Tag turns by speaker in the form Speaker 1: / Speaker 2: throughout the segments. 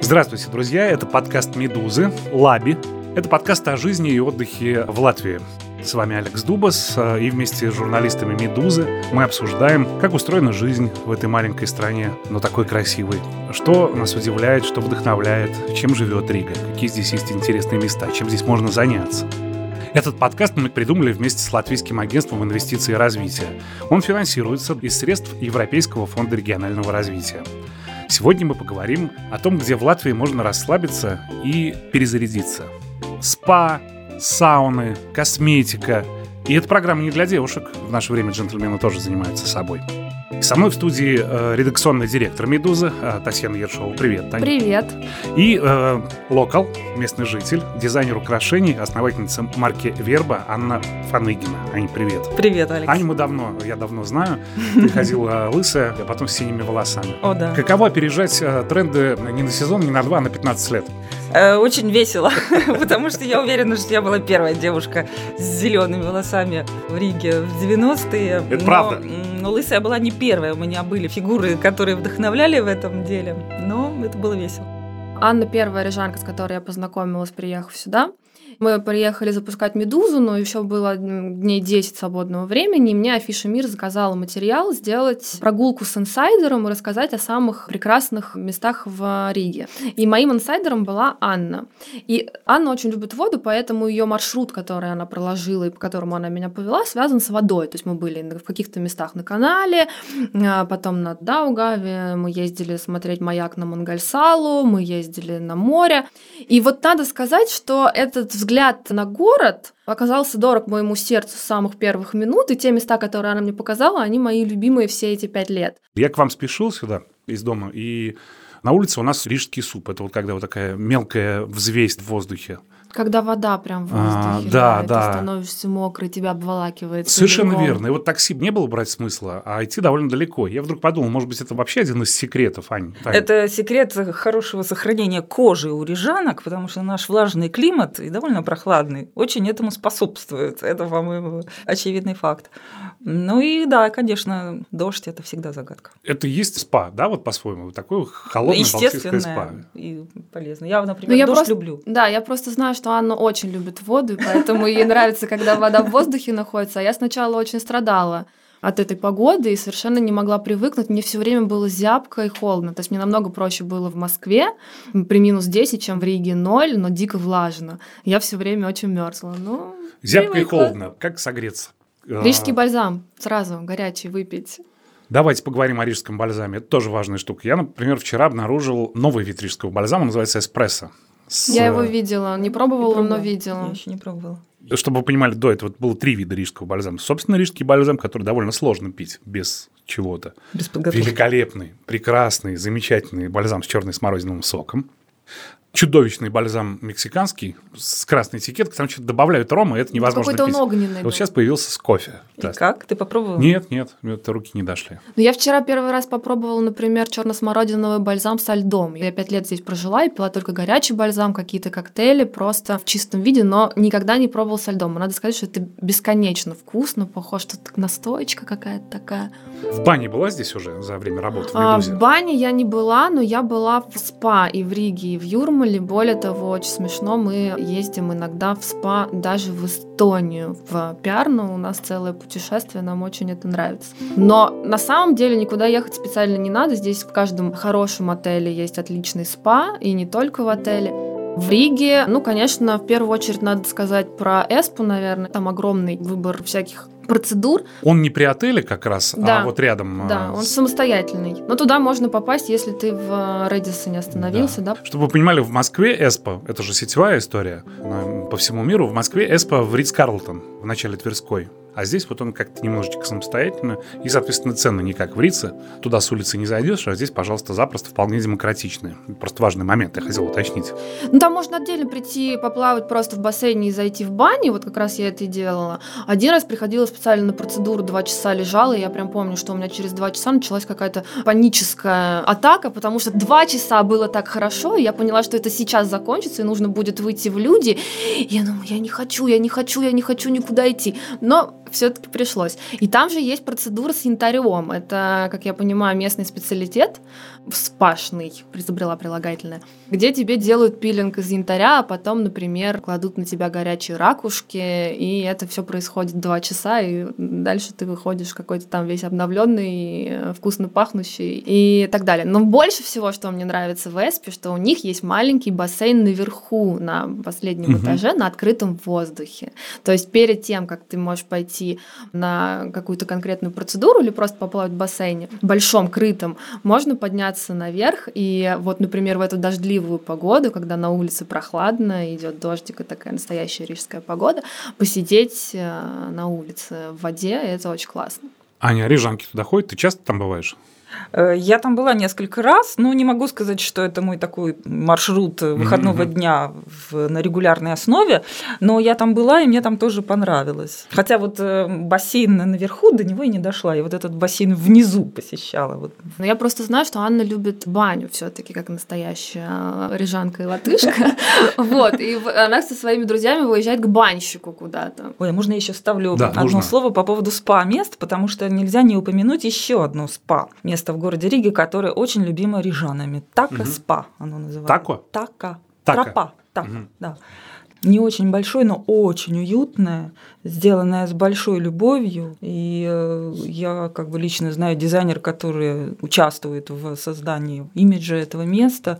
Speaker 1: Здравствуйте, друзья! Это подкаст «Медузы», «Лаби». Это подкаст о жизни и отдыхе в Латвии. С вами Алекс Дубас, и вместе с журналистами «Медузы» мы обсуждаем, как устроена жизнь в этой маленькой стране, но такой красивой. Что нас удивляет, что вдохновляет, чем живет Рига, какие здесь есть интересные места, чем здесь можно заняться. Этот подкаст мы придумали вместе с Латвийским агентством инвестиций и развития. Он финансируется из средств Европейского фонда регионального развития. Сегодня мы поговорим о том, где в Латвии можно расслабиться и перезарядиться. Спа, сауны, косметика. И эта программа не для девушек. В наше время джентльмены тоже занимаются собой. Со мной в студии э, редакционный директор «Медузы» э, Татьяна Ершова. Привет, Таня.
Speaker 2: Привет.
Speaker 1: И э, локал, местный житель, дизайнер украшений, основательница марки «Верба» Анна Фаныгина. Ань, привет.
Speaker 2: Привет, Алекс.
Speaker 1: Аню мы давно, я давно знаю. Ты ходила лысая, а потом с синими волосами.
Speaker 2: О, да.
Speaker 1: Каково опережать э, тренды не на сезон, не на два, а на 15 лет?
Speaker 2: Э, очень весело, потому что я уверена, что я была первая девушка с зелеными волосами в Риге в 90-е.
Speaker 1: Это правда.
Speaker 2: Но лысая была не первая. У меня были фигуры, которые вдохновляли в этом деле. Но это было весело.
Speaker 3: Анна первая рижанка, с которой я познакомилась, приехав сюда. Мы приехали запускать «Медузу», но еще было дней 10 свободного времени, и мне Афиша Мир заказала материал сделать прогулку с инсайдером и рассказать о самых прекрасных местах в Риге. И моим инсайдером была Анна. И Анна очень любит воду, поэтому ее маршрут, который она проложила и по которому она меня повела, связан с водой. То есть мы были в каких-то местах на канале, а потом на Даугаве, мы ездили смотреть маяк на Монгальсалу, мы ездили на море. И вот надо сказать, что этот взгляд на город оказался дорог моему сердцу с самых первых минут, и те места, которые она мне показала, они мои любимые все эти пять лет.
Speaker 1: Я к вам спешил сюда из дома, и на улице у нас рижский суп. Это вот когда вот такая мелкая взвесь в воздухе.
Speaker 3: Когда вода прям в
Speaker 1: А,
Speaker 3: воздухе,
Speaker 1: да,
Speaker 3: и
Speaker 1: да.
Speaker 3: ты становишься мокрый, тебя обволакивает.
Speaker 1: Совершенно
Speaker 3: целиком.
Speaker 1: верно. И вот такси не было брать смысла, а идти довольно далеко. Я вдруг подумал, может быть, это вообще один из секретов, Ань. Тань.
Speaker 2: Это секрет хорошего сохранения кожи у рижанок, потому что наш влажный климат и довольно прохладный очень этому способствует. Это, по-моему, очевидный факт. Ну и да, конечно, дождь – это всегда загадка.
Speaker 1: Это и есть спа, да, вот по-своему? Такое холодное балтийское спа.
Speaker 2: И полезно. Я, например,
Speaker 3: Ну, я
Speaker 2: дождь
Speaker 3: просто-
Speaker 2: люблю.
Speaker 3: Да, я просто знаю, что Анна очень любит воду, и поэтому ей нравится, когда вода в воздухе находится. А я сначала очень страдала от этой погоды и совершенно не могла привыкнуть. Мне все время было зябко и холодно. То есть мне намного проще было в Москве при минус 10, чем в Риге 0, но дико влажно. Я все время очень мерзла. Ну,
Speaker 1: Зябко и
Speaker 3: привыкла.
Speaker 1: холодно. Как согреться? А,
Speaker 3: Рижский бальзам сразу горячий выпить.
Speaker 1: Давайте поговорим о рижском бальзаме. Это тоже важная штука. Я, например, вчера обнаружил новый вид рижского бальзама, он называется эспрессо. С,
Speaker 3: Я его видела, не пробовала,
Speaker 2: Не
Speaker 3: но видела.
Speaker 2: Я еще не пробовала.
Speaker 1: Чтобы вы понимали, до этого было три вида рижского бальзама. Собственно, рижский бальзам, который довольно сложно пить без чего-то.
Speaker 2: Без подготовки.
Speaker 1: Великолепный, прекрасный, замечательный бальзам с черной смородиновым соком. Чудовищный бальзам мексиканский с красной этикеткой. Там что-то добавляют рома, и это невозможно
Speaker 3: Какой-то он огненный.
Speaker 1: Вот сейчас появился с кофе.
Speaker 2: И
Speaker 1: Да.
Speaker 2: как? Ты попробовала?
Speaker 1: Нет, нет, это руки не дошли.
Speaker 3: Ну, я вчера первый раз попробовала, например, черно-смородиновый бальзам со льдом. Я пять лет здесь прожила и пила только горячий бальзам, какие-то коктейли просто в чистом виде, но никогда не пробовала со льдом. И Надо сказать, что это бесконечно вкусно, похоже, что настоечка какая-то такая.
Speaker 1: В бане была здесь уже за время работы в
Speaker 3: А,
Speaker 1: «Медузе»?
Speaker 3: в бане я не была, но я была в спа и в Риге, и в Юрмале. Более того, очень смешно, мы ездим иногда в спа даже в Эстонию, в Пиарну. У нас целое путешествие, нам очень это нравится. Но на самом деле никуда ехать специально не надо. Здесь в каждом хорошем отеле есть отличный спа, и не только в отеле. В Риге, ну, конечно, в первую очередь надо сказать про Эспу, наверное. Там огромный выбор всяких процедур.
Speaker 1: Он не при отеле как раз,
Speaker 3: Да.
Speaker 1: а вот рядом.
Speaker 3: Да,
Speaker 1: а,
Speaker 3: он самостоятельный. Но туда можно попасть, если ты в э, Редисоне остановился, да.
Speaker 1: Чтобы вы понимали, в Москве Эспо, это же сетевая история по всему миру, в Москве Эспо в Ридс Карлтон, в начале Тверской. А здесь вот он как-то немножечко самостоятельно, и, соответственно, цены не как в Рице. Туда с улицы не зайдешь, а здесь, пожалуйста, запросто вполне демократичные. Просто важный момент, я хотел уточнить.
Speaker 3: Ну, там можно отдельно прийти, поплавать просто в бассейне и зайти в баню. Вот как раз я это и делала. Один раз приходила специально на процедуру, два часа лежала, и я прям помню, что у меня через два часа началась какая-то паническая атака, потому что два часа было так хорошо, и я поняла, что это сейчас закончится, и нужно будет выйти в люди. И я думаю, я не хочу, я не хочу, я не хочу никуда идти. Но все-таки пришлось. И там же есть процедура с янтарем. Это, как я понимаю, местный специалитет спашный, изобрела прилагательное, где тебе делают пилинг из янтаря, а потом, например, кладут на тебя горячие ракушки, и это все происходит два часа, и дальше ты выходишь какой-то там весь обновленный, вкусно пахнущий и так далее. Но больше всего, что мне нравится в Эспе, что у них есть маленький бассейн наверху, на последнем угу. этаже, на открытом воздухе. То есть перед тем, как ты можешь пойти на какую-то конкретную процедуру или просто поплавать в бассейне, большом, крытом, можно подняться наверх. И вот, например, в эту дождливую погоду, когда на улице прохладно, идет дождик, и такая настоящая рижская погода, посидеть э, на улице в воде, это очень классно.
Speaker 1: Аня, рижанки туда ходят? Ты часто там бываешь?
Speaker 2: Э, я там была несколько раз, но не могу сказать, что это мой такой маршрут выходного mm-hmm. дня в, на регулярной основе, но я там была, и мне там тоже понравилось. Хотя вот э, бассейн наверху, до него и не дошла, я вот этот бассейн внизу посещала. Вот.
Speaker 3: Но я просто знаю, что Анна любит баню все таки как настоящая э, рижанка и латышка. Вот, и она со своими друзьями выезжает к банщику куда-то.
Speaker 2: Ой, а можно я еще ставлю одно слово по поводу спа-мест, потому что нельзя не упомянуть еще одно спа место в городе Риге, которое очень любимо рижанами. Така угу. спа оно называется.
Speaker 1: Тако?
Speaker 2: Така. Така. Тропа. Так, угу. да. Не очень большой, но очень уютное, сделанное с большой любовью. И э, я как бы лично знаю дизайнер, который участвует в создании имиджа этого места.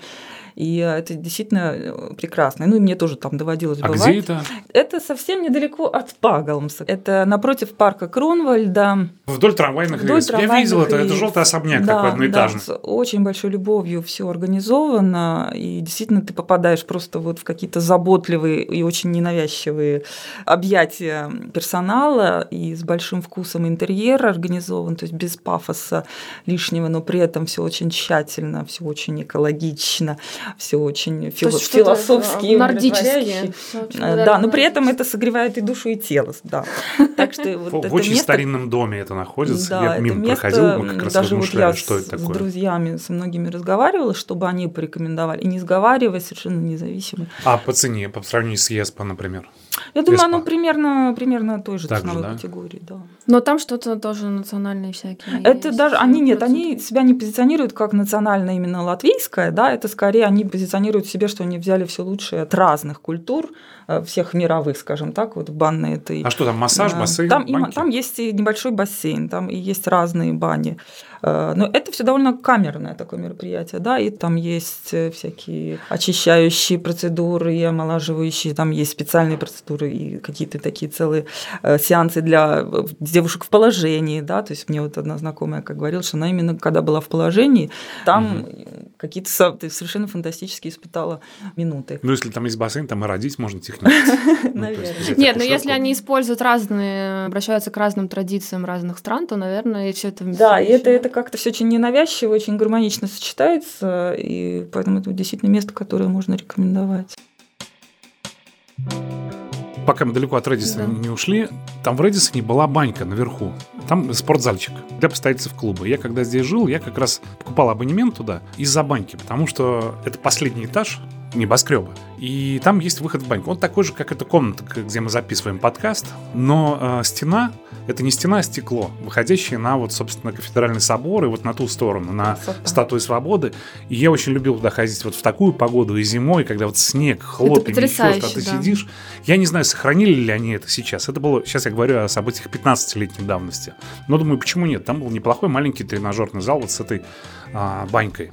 Speaker 2: И э, это действительно э, прекрасно. Ну и мне тоже там доводилось
Speaker 1: а
Speaker 2: бывать.
Speaker 1: где это?
Speaker 2: Это совсем недалеко от Пагалмса. Это напротив парка Кронвальда.
Speaker 1: Вдоль трамвайных
Speaker 2: Вдоль
Speaker 1: рельс. Я видел это, это желтый особняк
Speaker 2: да,
Speaker 1: такой одноэтажный.
Speaker 2: Да, с очень большой любовью все организовано. И действительно ты попадаешь просто вот в какие-то заботливые и очень ненавязчивые объятия персонала и с большим вкусом интерьера организован, то есть без пафоса лишнего, но при этом все очень тщательно, все очень экологично все очень фило- философски.
Speaker 3: Нордические.
Speaker 2: Э, да, но при этом это согревает и душу, и тело. Да.
Speaker 1: Так что вот в очень место... старинном доме это находится. Да, я мимо это проходил, мы как раз даже вот я что это такое.
Speaker 2: с друзьями, с многими разговаривала, чтобы они порекомендовали. И не сговариваясь, совершенно независимо.
Speaker 1: А по цене, по сравнению с ЕСПО, например?
Speaker 2: Я думаю, оно примерно, примерно той же так ценовой же, да? категории, да.
Speaker 3: Но там что-то тоже национальные всякие.
Speaker 2: Это есть. даже они нет, они себя не позиционируют как национально именно латвийское, да, это скорее они позиционируют себе, что они взяли все лучшее от разных культур, э, всех мировых, скажем так, вот в банной этой.
Speaker 1: А что там массаж, бассейн?
Speaker 2: Там, и, там есть и небольшой бассейн, там и есть разные бани. Э, но это все довольно камерное такое мероприятие, да, и там есть э, всякие очищающие процедуры и омолаживающие, там есть специальные процедуры и какие-то такие целые э, сеансы для девушек в положении, да, то есть мне вот одна знакомая как говорила, что она именно когда была в положении, там угу. какие-то совершенно фантастические испытала минуты.
Speaker 1: Ну, если там есть бассейн, там и родить можно технически.
Speaker 3: Ну, наверное. Нет, но если они используют разные, обращаются к разным традициям разных стран, то, наверное, все это...
Speaker 2: Да, и это как-то все очень ненавязчиво, очень гармонично сочетается, и поэтому это действительно место, которое можно рекомендовать.
Speaker 1: Пока мы далеко от Редисона да. не ушли, там в Редисоне была банька наверху. Там спортзальчик для постояльцев клуба. Я когда здесь жил, я как раз покупал абонемент туда из-за баньки, потому что это последний этаж небоскреба. И там есть выход в баньку. Он такой же, как эта комната, где мы записываем подкаст, но э, стена это не стена, а стекло, выходящее на вот, собственно, кафедральный собор и вот на ту сторону, на Красота. статую свободы. И я очень любил туда ходить вот в такую погоду и зимой, когда вот снег, хлопья, еще что ты да. сидишь. Я не знаю, сохранили ли они это сейчас. Это было, сейчас я говорю о событиях 15-летней давности. Но думаю, почему нет? Там был неплохой маленький тренажерный зал вот с этой а, банькой.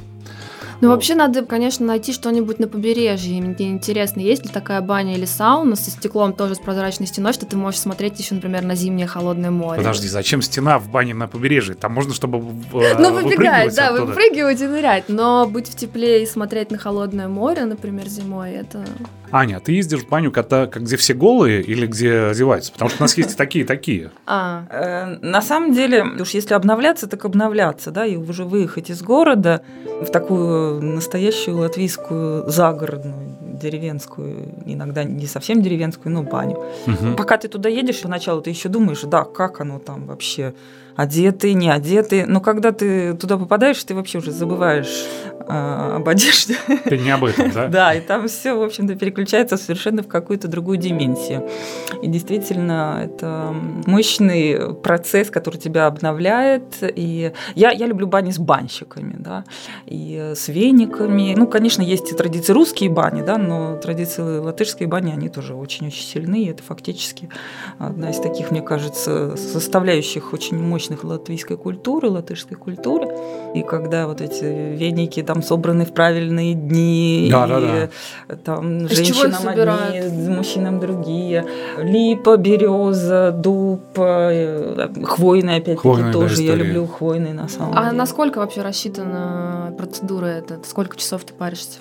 Speaker 3: Ну, вот. вообще надо, конечно, найти что-нибудь на побережье. Мне интересно, есть ли такая баня или сауна со стеклом тоже с прозрачной стеной, что ты можешь смотреть еще, например, на зимнее холодное море.
Speaker 1: Подожди, зачем стена в бане на побережье? Там можно, чтобы
Speaker 3: э, Ну, выбегать, да, оттуда. выпрыгивать и нырять. Но быть в тепле и смотреть на холодное море, например, зимой, это...
Speaker 1: Аня, ты ездишь в баню, когда, где все голые или где одеваются? Потому что у нас есть такие такие.
Speaker 2: А. Э, на самом деле, уж если обновляться, так обновляться, да, и уже выехать из города в такую настоящую латвийскую загородную, деревенскую, иногда не совсем деревенскую, но баню. Угу. Пока ты туда едешь, поначалу ты еще думаешь, да, как оно там вообще одетые, не одетые. Но когда ты туда попадаешь, ты вообще уже забываешь э, об одежде.
Speaker 1: Ты не об этом, да?
Speaker 2: Да, и там все, в общем-то, переключается совершенно в какую-то другую дименсию. И действительно, это мощный процесс, который тебя обновляет. И я, я люблю бани с банщиками, да, и с вениками. Ну, конечно, есть и традиции русские бани, да, но традиции латышской бани, они тоже очень-очень сильны. И это фактически одна из таких, мне кажется, составляющих очень мощных латвийской культуры, латышской культуры. И когда вот эти веники там собраны в правильные дни,
Speaker 1: да,
Speaker 2: и
Speaker 1: да,
Speaker 2: да. там Из женщинам одни, мужчинам другие. Липа, береза, дуб, э, хвойные опять-таки хвойные, тоже. Да, Я люблю хвойные на самом
Speaker 3: а
Speaker 2: деле.
Speaker 3: А насколько вообще рассчитана процедура эта? Сколько часов ты паришься?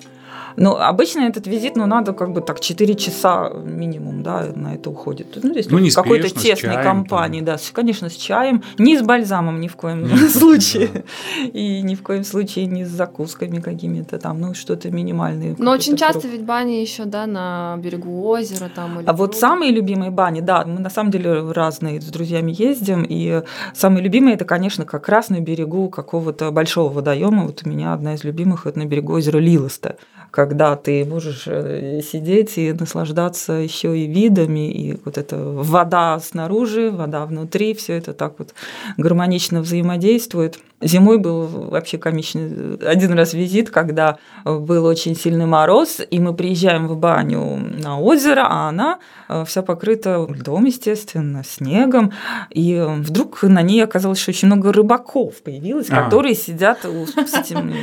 Speaker 2: Ну, обычно этот визит, ну, надо как бы так 4 часа минимум, да, на это уходит.
Speaker 1: Ну, здесь ну, не
Speaker 2: какой-то тесной чаем, компании, там. да, конечно, с чаем, не с бальзамом ни в коем случае, и ни в коем случае не с закусками какими-то там, ну, что-то минимальное.
Speaker 3: Но очень часто ведь бани еще, да, на берегу озера там.
Speaker 2: А вот самые любимые бани, да, мы на самом деле разные с друзьями ездим, и самые любимые это, конечно, как раз на берегу какого-то большого водоема. Вот у меня одна из любимых это на берегу озера Лилоста когда ты можешь э, сидеть и наслаждаться еще и видами, и вот эта вода снаружи, вода внутри, все это так вот гармонично взаимодействует. Зимой был вообще комичный один раз визит, когда был очень сильный мороз, и мы приезжаем в баню на озеро, а она э, вся покрыта льдом, естественно, снегом, и вдруг на ней оказалось, что очень много рыбаков появилось, а. которые сидят с этим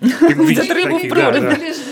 Speaker 2: рыбу в проруби.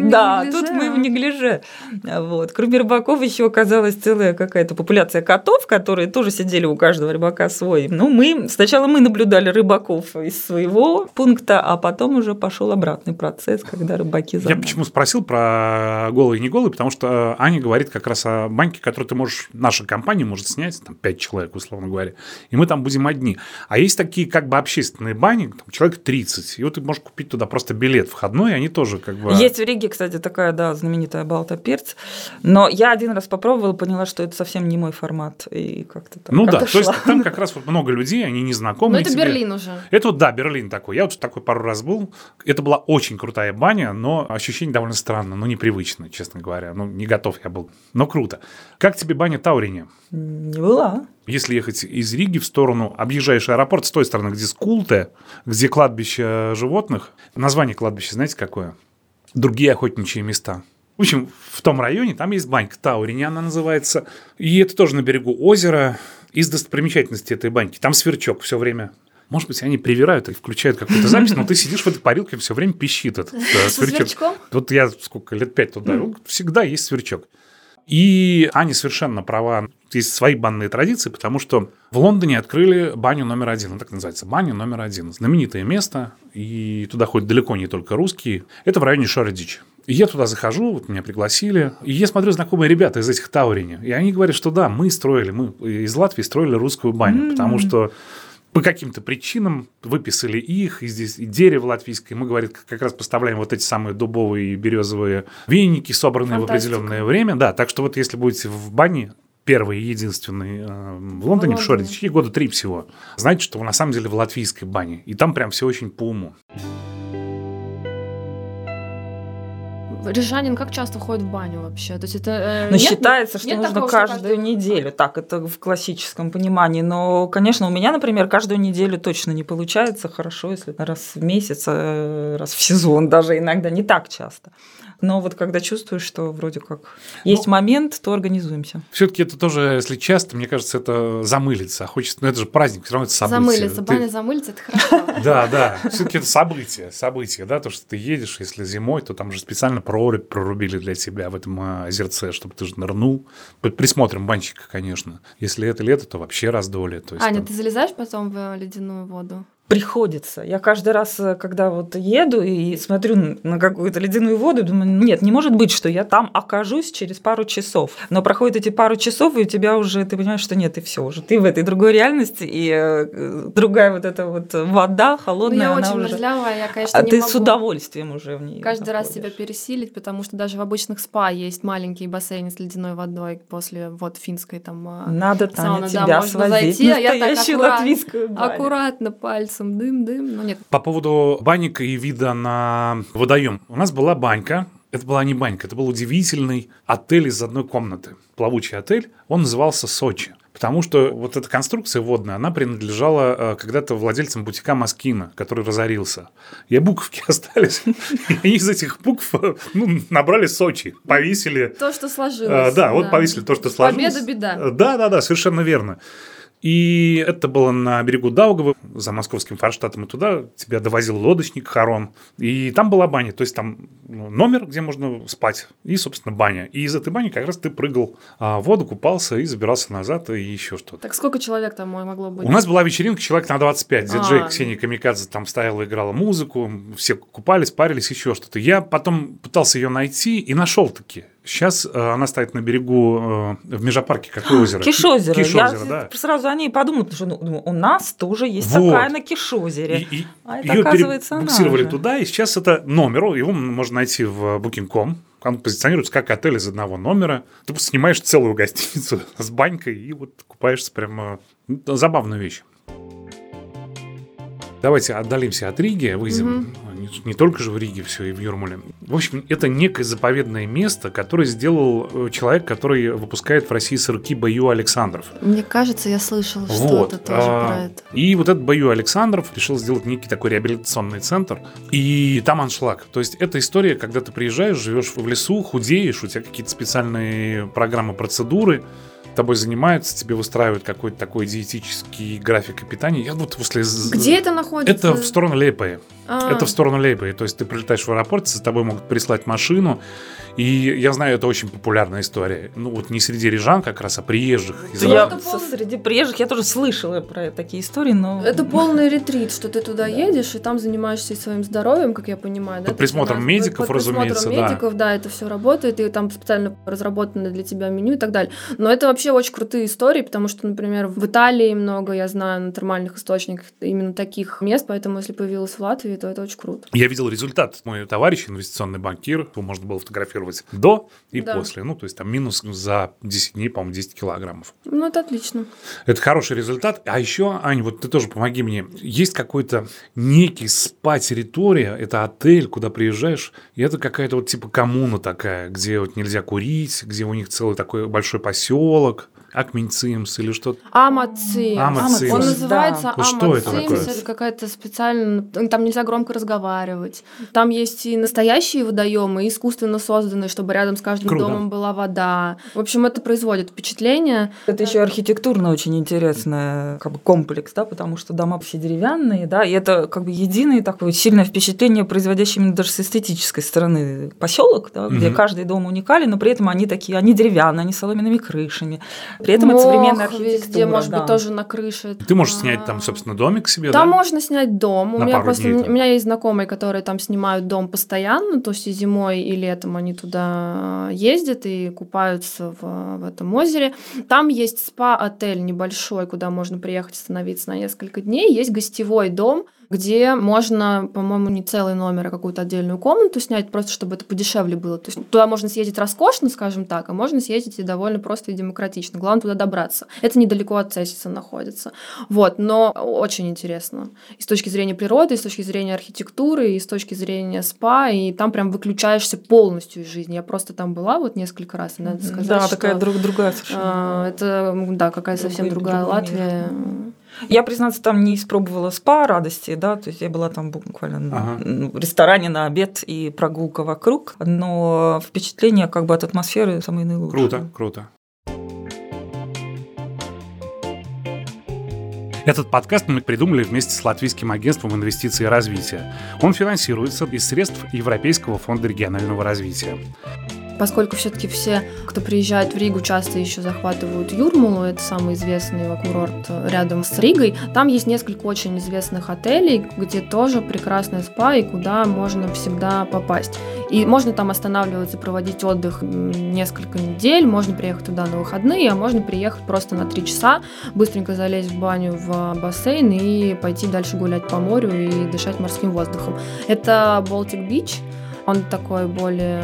Speaker 2: Да, тут мы в неглиже. Вот. Кроме рыбаков еще оказалась целая какая-то популяция котов, которые тоже сидели у каждого рыбака свой. Ну, мы сначала мы наблюдали рыбаков из своего пункта, а потом уже пошел обратный процесс, когда рыбаки
Speaker 1: за Я почему спросил про голый и не голый, потому что Аня говорит как раз о банке, которую ты можешь, наша компания может снять, там 5 человек, условно говоря, и мы там будем одни. А есть такие как бы общественные бани, там человек 30, и вот ты можешь купить туда просто билет входной, и они тоже как бы...
Speaker 2: Есть в Риге, кстати, такая, да, знаменитая Балта Перц, но я один раз попробовала, поняла, что это совсем не мой формат, и как-то там
Speaker 1: Ну да, то есть там как раз вот много людей, они не знакомы.
Speaker 3: Ну это тебе. Берлин уже.
Speaker 1: Это вот, да, Берлин такой. Я вот такой пару раз был. Это была очень крутая баня, но ощущение довольно странно, ну непривычно, честно говоря. Ну не готов я был, но круто. Как тебе баня Таурине?
Speaker 2: Не была.
Speaker 1: Если ехать из Риги в сторону, объезжаешь аэропорт с той стороны, где Скулте, где кладбище животных. Название кладбища знаете какое? Другие охотничьи места. В общем, в том районе там есть банька Таурине, она называется. И это тоже на берегу озера. Из достопримечательностей этой баньки. Там сверчок все время может быть, они привирают и включают какую-то запись, но ты сидишь в этой парилке, все время пищит этот э, сверчок. Вот я сколько лет пять туда, всегда есть сверчок. И Аня совершенно права. Есть свои банные традиции, потому что в Лондоне открыли баню номер один. Она так называется. Баня номер один. Знаменитое место. И туда ходят далеко не только русские. Это в районе Шородичи. И я туда захожу, вот меня пригласили, и я смотрю знакомые ребята из этих Таурини, и они говорят, что да, мы строили, мы из Латвии строили русскую баню, mm-hmm. потому что по каким-то причинам выписали их, и здесь и дерево латвийское. Мы, говорит, как раз поставляем вот эти самые дубовые и березовые веники, собранные Фантастика. в определенное время. Да, так что вот если будете в бане, первый и единственный э, в Лондоне, в, в Шордиче, года три всего, знаете, что на самом деле в латвийской бане. И там прям все очень по уму.
Speaker 3: Рижанин как часто ходит в баню вообще? То есть это, э,
Speaker 2: ну, нет, считается, что нет нужно такого, каждую что неделю. Так, это в классическом понимании. Но, конечно, у меня, например, каждую неделю точно не получается хорошо, если раз в месяц, э, раз в сезон даже иногда, не так часто. Но вот когда чувствуешь, что вроде как есть ну, момент, то организуемся.
Speaker 1: Все-таки это тоже, если часто, мне кажется, это замылиться. А хочется, ну это же праздник, все равно это событие.
Speaker 3: Замылиться, баня ты... замылиться, это хорошо.
Speaker 1: Да, да. Все-таки это событие, событие, да, то, что ты едешь, если зимой, то там же специально прорубь прорубили для тебя в этом озерце, чтобы ты же нырнул. Под присмотром банщика, конечно. Если это лето, то вообще раздолье.
Speaker 3: Аня, ты залезаешь потом в ледяную воду?
Speaker 2: Приходится. Я каждый раз, э, когда вот еду и смотрю на какую-то ледяную воду, думаю, нет, не может быть, что я там окажусь через пару часов. Но проходят эти пару часов, и у тебя уже, ты понимаешь, что нет, и все уже. Ты в этой другой реальности, и э, другая вот эта вот вода холодная, ну,
Speaker 3: я очень
Speaker 2: уже...
Speaker 3: мерзлявая, я, конечно,
Speaker 2: А
Speaker 3: не
Speaker 2: ты
Speaker 3: могу
Speaker 2: с удовольствием уже в ней
Speaker 3: каждый раз
Speaker 2: находишь.
Speaker 3: себя пересилить, потому что даже в обычных спа есть маленькие бассейны с ледяной водой после вот финской там а,
Speaker 2: Надо, Таня,
Speaker 3: сауна, да,
Speaker 2: тебя
Speaker 3: можно
Speaker 2: свозить
Speaker 3: зайти, а я так аккурат-
Speaker 2: латвийскую баню.
Speaker 3: аккуратно пальцем дым-дым, но нет.
Speaker 1: По поводу банника и вида на водоем. У нас была банька. Это была не банька, это был удивительный отель из одной комнаты. Плавучий отель. Он назывался «Сочи». Потому что вот эта конструкция водная, она принадлежала э, когда-то владельцам бутика Маскина, который разорился. И буковки остались. И из этих букв э, ну, набрали Сочи, повесили.
Speaker 3: То, что
Speaker 1: Э,
Speaker 3: сложилось.
Speaker 1: Да, вот повесили то, что сложилось.
Speaker 3: Победа, беда.
Speaker 1: Да, да, да, совершенно верно. И это было на берегу Даугавы, за московским форштатом, и туда тебя довозил лодочник Харон. И там была баня, то есть там ну, номер, где можно спать, и, собственно, баня. И из этой бани как раз ты прыгал а, в воду, купался и забирался назад, и еще что-то.
Speaker 3: Так сколько человек там могло быть?
Speaker 1: У нас была вечеринка человек на 25. Диджей
Speaker 3: А.
Speaker 1: Ксения Камикадзе там стояла, играла музыку, все купались, парились, еще что-то. Я потом пытался ее найти и нашел таки. Сейчас э, она стоит на берегу э, в Межапарке. Какое озеро?
Speaker 2: Киш-озеро.
Speaker 1: Киш-озеро,
Speaker 2: я
Speaker 1: да.
Speaker 2: сразу о ней подумала, потому что ну, у нас тоже есть
Speaker 1: Вот.
Speaker 2: такая на Киш-озере.
Speaker 1: И, и
Speaker 2: А это,
Speaker 1: ее
Speaker 2: оказывается, она
Speaker 1: перебуксировали
Speaker 2: же.
Speaker 1: туда, и сейчас это номер, его можно найти в Booking.com. Он позиционируется как отель из одного номера. Ты просто снимаешь целую гостиницу с банькой и вот купаешься прямо... Ну, Забавная вещь. Давайте отдалимся от Риги, выйдем не, не только же в Риге все и в Юрмале. В общем, это некое заповедное место, которое сделал э, человек, который выпускает в России сырки Баю Александров.
Speaker 3: Мне кажется, я слышала
Speaker 1: Вот.
Speaker 3: что-то тоже
Speaker 1: а,
Speaker 3: про это.
Speaker 1: И вот этот Бою Александров решил сделать некий такой реабилитационный центр. И там аншлаг. То есть это история, когда ты приезжаешь, живешь в лесу, худеешь, у тебя какие-то специальные программы, процедуры, тобой занимаются, тебе выстраивают какой-то такой диетический график питания. Я вот после...
Speaker 3: Где это находится?
Speaker 1: Это в сторону Лейпы.
Speaker 3: А.
Speaker 1: Это в сторону Лейпы. То есть ты прилетаешь в аэропорт, за тобой могут прислать машину. И я знаю, это очень популярная история. Ну, вот не среди рижан как раз, а приезжих. из
Speaker 2: Я со- среди приезжих я тоже слышала про такие истории, но
Speaker 3: Это полный ретрит, что ты туда едешь и там занимаешься и своим здоровьем, как я понимаю. да?
Speaker 1: Под
Speaker 3: есть
Speaker 1: присмотром
Speaker 3: она-
Speaker 1: медиков,
Speaker 3: под присмотром
Speaker 1: разумеется, да.
Speaker 3: медиков, да. это все работает, и там специально разработано для тебя меню и так далее. Но это вообще очень крутые истории, потому что, например, в Италии много, я знаю, на термальных источниках именно таких мест, поэтому если появилась в Латвии, то это очень круто.
Speaker 1: Я видел результат. Мой товарищ, инвестиционный банкир, его можно было фотографировать до и
Speaker 3: Да.
Speaker 1: после. Ну, то есть там минус за 10 дней, по-моему, 10 килограммов.
Speaker 3: Ну, это отлично.
Speaker 1: Это хороший результат. А еще, Аня, вот ты тоже помоги мне. Есть какой-то некий спа-территория, это отель, куда приезжаешь, и это какая-то вот типа коммуна такая, где вот нельзя курить, где у них целый такой большой поселок, Акменцимс или что-то.
Speaker 3: Амацимс.
Speaker 1: Амацимс.
Speaker 3: Он
Speaker 1: Да.
Speaker 3: называется
Speaker 1: Вот что это
Speaker 3: Амацимс.
Speaker 1: такое?
Speaker 3: Это какая-то специальная... Там нельзя громко разговаривать. Там есть и настоящие водоемы, и искусственно созданные, чтобы рядом с каждым
Speaker 1: Круто.
Speaker 3: домом была вода. В общем, это производит впечатление.
Speaker 2: это еще архитектурно очень интересный как бы, комплекс, да, потому что дома все деревянные, да, и это как бы единое такое сильное впечатление, производящее именно даже с эстетической стороны поселок, да, где
Speaker 1: Мгм.
Speaker 2: каждый дом уникален, но при этом они такие, они деревянные, они с соломенными крышами, при этом это современная
Speaker 3: Мох
Speaker 2: архитектура.
Speaker 3: везде, может
Speaker 2: да.
Speaker 3: быть, тоже на крыше.
Speaker 1: Ты можешь снять
Speaker 3: А,
Speaker 1: там, собственно, домик себе,
Speaker 3: Там
Speaker 1: да?
Speaker 3: можно снять дом. У
Speaker 1: На
Speaker 3: меня
Speaker 1: пару
Speaker 3: просто
Speaker 1: дней
Speaker 3: у меня есть знакомые, которые там снимают дом постоянно, то есть и зимой, и летом они туда ездят и купаются в, в этом озере. Там есть спа-отель небольшой, куда можно приехать остановиться на несколько дней. Есть гостевой дом, где можно, по-моему, не целый номер, а какую-то отдельную комнату снять, просто чтобы это подешевле было. То есть туда можно съездить роскошно, скажем так, а можно съездить и довольно просто и демократично. Главное туда добраться. Это недалеко от Цесиса находится. Вот, но очень интересно. И с точки зрения природы, и с точки зрения архитектуры, и с точки зрения спа, и там прям выключаешься полностью из жизни. Я просто там была вот несколько раз, и надо сказать,
Speaker 2: да,
Speaker 3: что,
Speaker 2: такая друг, другая совершенно.
Speaker 3: а, это, да, какая совсем другая Латвия.
Speaker 2: Я, признаться, там не испробовала спа радости, да, то есть я была там буквально
Speaker 1: Ага.
Speaker 2: в ресторане на обед и прогулка вокруг, но впечатление как бы от атмосферы самые наилучшие.
Speaker 1: Круто, круто. Этот подкаст мы придумали вместе с Латвийским агентством инвестиций и развития. Он финансируется из средств Европейского фонда регионального развития.
Speaker 3: Поскольку все-таки все, кто приезжает в Ригу, часто еще захватывают Юрмалу, это самый известный курорт рядом с Ригой. Там есть несколько очень известных отелей, где тоже прекрасная спа и куда можно всегда попасть. И можно там останавливаться, проводить отдых несколько недель, можно приехать туда на выходные, а можно приехать просто на три часа, быстренько залезть в баню в бассейн и пойти дальше гулять по морю и дышать морским воздухом. Это Baltic Beach, он такой более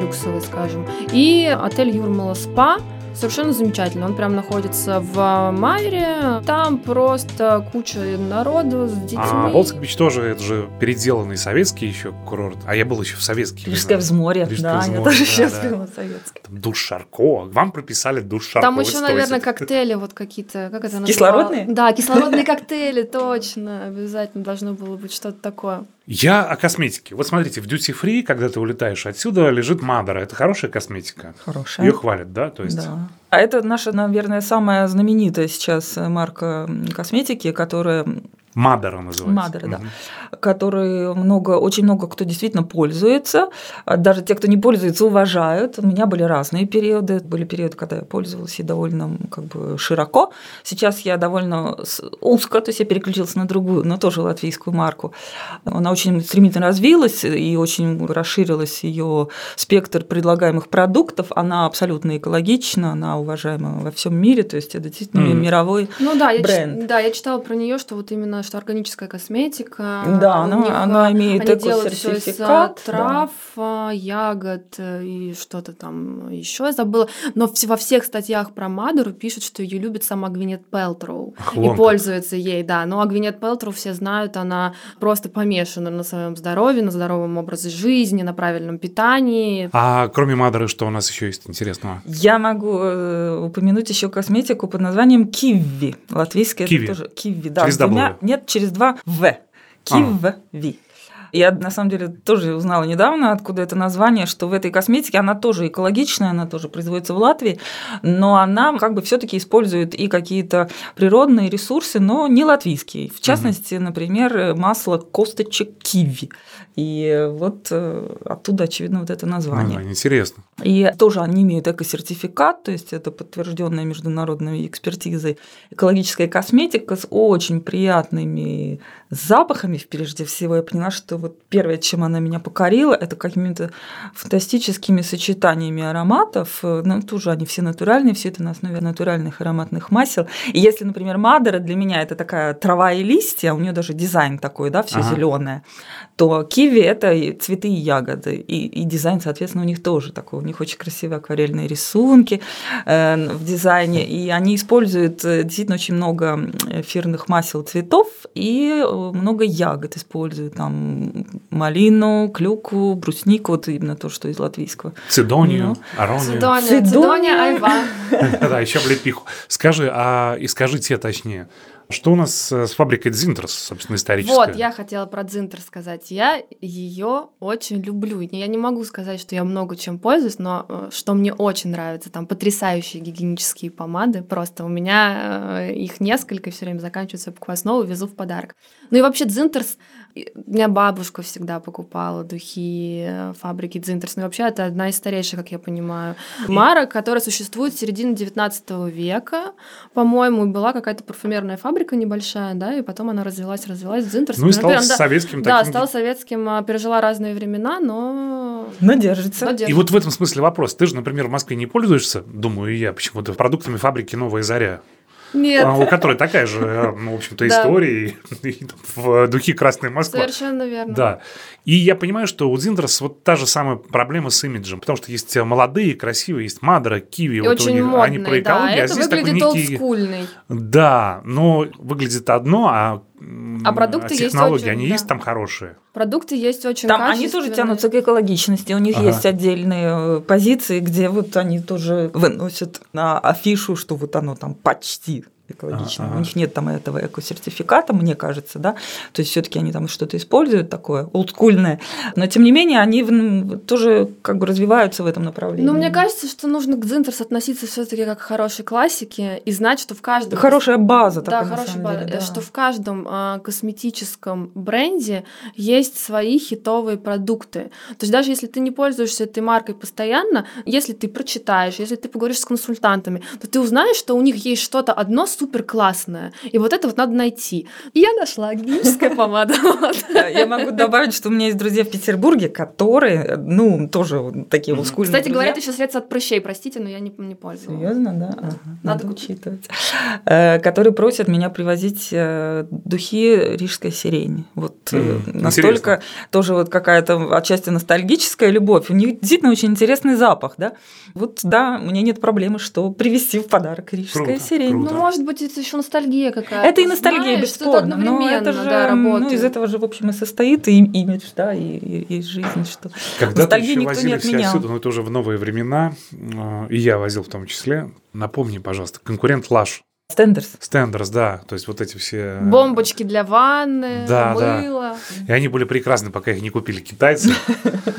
Speaker 3: люксовый, скажем. И отель Юрмала Спа, совершенно замечательно. Он прям находится в Майре. Там просто куча народу с детьми. А
Speaker 1: Волцк Бич тоже, это же переделанный советский еще курорт. А я был еще в советский.
Speaker 2: Рижское взморье, да, я тоже сейчас да. был советский.
Speaker 1: Там душ Шарко. Вам прописали душ Шарко.
Speaker 3: Там еще, наверное, коктейли вот какие-то, как это
Speaker 2: Кислородные?
Speaker 3: Да, кислородные коктейли, точно. Обязательно должно было быть что-то такое.
Speaker 1: Я о косметике. Вот смотрите, в Duty Free, когда ты улетаешь отсюда, лежит Мадара. Это хорошая косметика.
Speaker 2: Хорошая.
Speaker 1: Ее хвалят, да? То есть...
Speaker 2: Да. А это наша, наверное, самая знаменитая сейчас марка косметики, которая
Speaker 1: Мадера называется.
Speaker 2: Мадера, угу. да. Который много, очень много кто действительно пользуется. Даже те, кто не пользуется, уважают. У меня были разные периоды. Были периоды, когда я пользовалась и довольно как бы широко. Сейчас я довольно узко, то есть я переключилась на другую, но тоже латвийскую марку. Она очень стремительно развилась и очень расширилась ее спектр предлагаемых продуктов. Она абсолютно экологична, она уважаема во всем мире, то есть это действительно mm. мировой ну,
Speaker 3: да,
Speaker 2: бренд.
Speaker 3: Я, да, я читала про нее, что вот именно что органическая косметика.
Speaker 2: Да, она, них, она имеет
Speaker 3: они делают все из трав, да. ягод э, и что-то там еще я забыла. Но во всех статьях про Мадуру пишут, что ее любит сама Гвинет Пелтроу и пользуется ей, да. Но а Гвинет Пелтроу все знают, она просто помешана на своем здоровье, на здоровом образе жизни, на правильном питании.
Speaker 1: А кроме Мадуры, что у нас еще есть интересного?
Speaker 2: Я могу э, упомянуть еще косметику под названием Киви. Латвийская
Speaker 1: Киви.
Speaker 2: тоже Киви, да. Через двумя, нет, через два В. Киви. Я на самом деле тоже узнала недавно, откуда это название, что в этой косметике она тоже экологичная, она тоже производится в Латвии, но она как бы все-таки использует и какие-то природные ресурсы, но не латвийские. В частности, угу. например, масло косточек киви. И вот э, оттуда, очевидно, вот это название.
Speaker 1: А, интересно.
Speaker 2: И тоже они имеют эко-сертификат, то есть это подтвержденная международной экспертизой экологическая косметика с очень приятными запахами, прежде всего. Я поняла, что вот первое, чем она меня покорила, это какими-то фантастическими сочетаниями ароматов. Ну, тоже они все натуральные, все это на основе натуральных ароматных масел. И если, например, Мадера для меня это такая трава и листья, у нее даже дизайн такой, да, все ага. зеленое, то киви это цветы и ягоды. И, и дизайн, соответственно, у них тоже такой. У них очень красивые акварельные рисунки э, в дизайне. И они используют э, действительно очень много эфирных масел цветов и много ягод используют. Там малину, клюкву, бруснику, вот именно то, что из латвийского.
Speaker 1: Цидонию, ну. аронию.
Speaker 3: Цидония, Цидония, айва.
Speaker 1: Да, еще облепиху. Скажи, а и скажите точнее, что у нас с фабрикой Дзинтерс, собственно, историческая?
Speaker 3: Вот, я хотела про Дзинтерс сказать. Я ее очень люблю. Я не могу сказать, что я много чем пользуюсь, но э, что мне очень нравится, там потрясающие гигиенические помады. Просто у меня э, их несколько, все время заканчиваются, покупаю снова, везу в подарок. Ну и вообще Дзинтарс у меня бабушка всегда покупала духи э, фабрики Дзинтарс. Ну, вообще, это одна из старейших, как я понимаю, марок, которая существует с середины 19 века. По-моему, была какая-то парфюмерная фабрика небольшая, да, и потом она развилась, развилась. Дзинтарс.
Speaker 1: Ну, и стала да, советским
Speaker 3: Да,
Speaker 1: таким...
Speaker 3: стала советским, а, пережила разные времена, но...
Speaker 2: Но держится. но
Speaker 1: держится. И вот в этом смысле вопрос. Ты же, например, в Москве не пользуешься, думаю я, почему-то продуктами фабрики «Новая заря».
Speaker 3: Нет.
Speaker 1: А, у которой такая же, э, ну, в общем-то, история в духе Красной Москвы.
Speaker 3: Совершенно верно.
Speaker 1: Да. И я понимаю, что у Зиндрос вот та же самая проблема с имиджем, потому что есть молодые, красивые, есть Мадра, Киви,
Speaker 3: и
Speaker 1: вот
Speaker 3: очень у них,
Speaker 1: модный, они про экологию,
Speaker 3: да,
Speaker 1: а
Speaker 3: это
Speaker 1: здесь
Speaker 3: выглядит
Speaker 1: такой некий...
Speaker 3: олдскульный.
Speaker 1: Да, но выглядит одно, а
Speaker 3: а продукты
Speaker 1: технологии,
Speaker 3: есть очень,
Speaker 1: они
Speaker 3: да.
Speaker 1: есть там хорошие?
Speaker 3: Продукты есть очень
Speaker 2: Там они тоже тянутся к экологичности. У них ага. есть отдельные э, позиции, где вот они тоже выносят на афишу, что вот оно там почти экологичного. А-а-а. У них нет там этого эко-сертификата, мне кажется, да. То есть все-таки они там что-то используют такое олдскульное. Но тем не менее, они тоже как бы развиваются в этом направлении.
Speaker 3: Ну, мне кажется, что нужно к Дзинтерс относиться все-таки как к хорошей классике и знать, что в каждом...
Speaker 2: Хорошая база
Speaker 3: такая, Да, хорошая база. Деле, да. Что в каждом а, косметическом бренде есть свои хитовые продукты. То есть даже если ты не пользуешься этой маркой постоянно, если ты прочитаешь, если ты поговоришь с консультантами, то ты узнаешь, что у них есть что-то одно супер классное. И вот это вот надо найти. И я нашла гигиеническая помада.
Speaker 2: Я могу добавить, что у меня есть друзья в Петербурге, которые, ну, тоже такие олдскульные
Speaker 3: Кстати, говорят, еще средства от прыщей, простите, но я не, не пользуюсь.
Speaker 2: Серьезно, да? Надо учитывать. Э, которые просят меня привозить э, духи рижской сирени. Вот настолько тоже вот какая-то отчасти ностальгическая любовь. У них действительно очень интересный запах, да? Вот, да, у меня нет проблемы, что привезти в подарок рижская сирень.
Speaker 3: Ну, может быть, это еще ностальгия какая-то.
Speaker 2: Это и ностальгия, Знаешь, бесспорно. Но это же, да, ну, из этого же, в общем, и состоит и имидж, да, и, и, и жизнь, что
Speaker 1: Когда ностальгию никто не отменял. Отсюда, но это уже в новые времена, э, и я возил в том числе. Напомни, пожалуйста, конкурент Лаш
Speaker 2: Стендерс.
Speaker 1: Стендерс, да. То есть вот эти все...
Speaker 3: Э, Бомбочки для ванны, да, мыло.
Speaker 1: Да. И они были прекрасны, пока их не купили китайцы.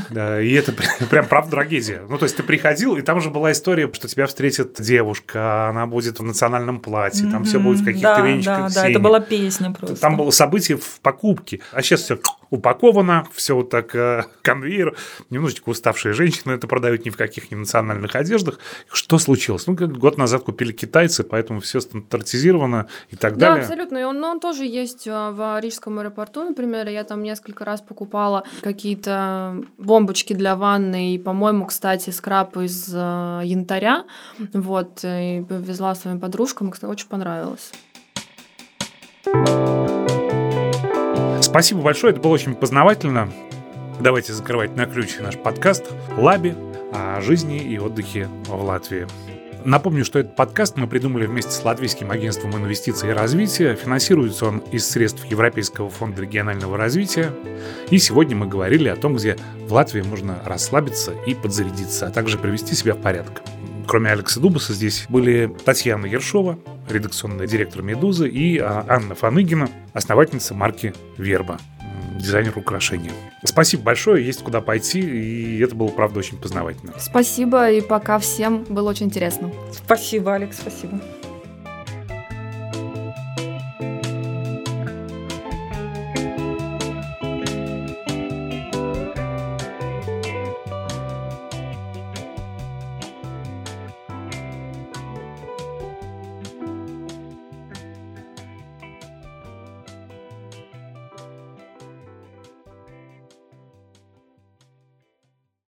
Speaker 1: Да, и это прям правда трагедия. Ну, то есть ты приходил, и там уже была история, что тебя встретит девушка, она будет в национальном платье, там все будет в каких-то венчиках.
Speaker 2: Да, да, это была песня просто.
Speaker 1: Там было событие в покупке. А сейчас все упаковано, все вот так э, конвейер. Немножечко уставшие женщины это продают ни в каких не национальных одеждах. Что случилось? Ну, год назад купили китайцы, поэтому все стандартизировано и так
Speaker 3: да,
Speaker 1: далее.
Speaker 3: Да, абсолютно. И он, он тоже есть а, в Рижском аэропорту, например. Я там несколько раз покупала какие-то бомбочки для ванны и, по-моему, кстати, скраб из э, янтаря. Вот, и повезла своим подружкам, кстати, очень понравилось.
Speaker 1: Спасибо большое, это было очень познавательно. Давайте закрывать на ключ наш подкаст «Лаби» о жизни и отдыхе в Латвии. Напомню, что этот подкаст мы придумали вместе с Латвийским агентством инвестиций и развития. Финансируется он из средств Европейского фонда регионального развития. И сегодня мы говорили о том, где в Латвии можно расслабиться и подзарядиться, а также привести себя в порядок. Кроме Алекса Дубаса здесь были Татьяна Ершова, редакционный директор «Медузы», и а, Анна Фаныгина, основательница марки «Верба» дизайнер украшения. Спасибо большое, есть куда пойти, и это было, правда, очень познавательно.
Speaker 3: Спасибо, и пока всем было очень интересно.
Speaker 2: Спасибо, Алекс, спасибо.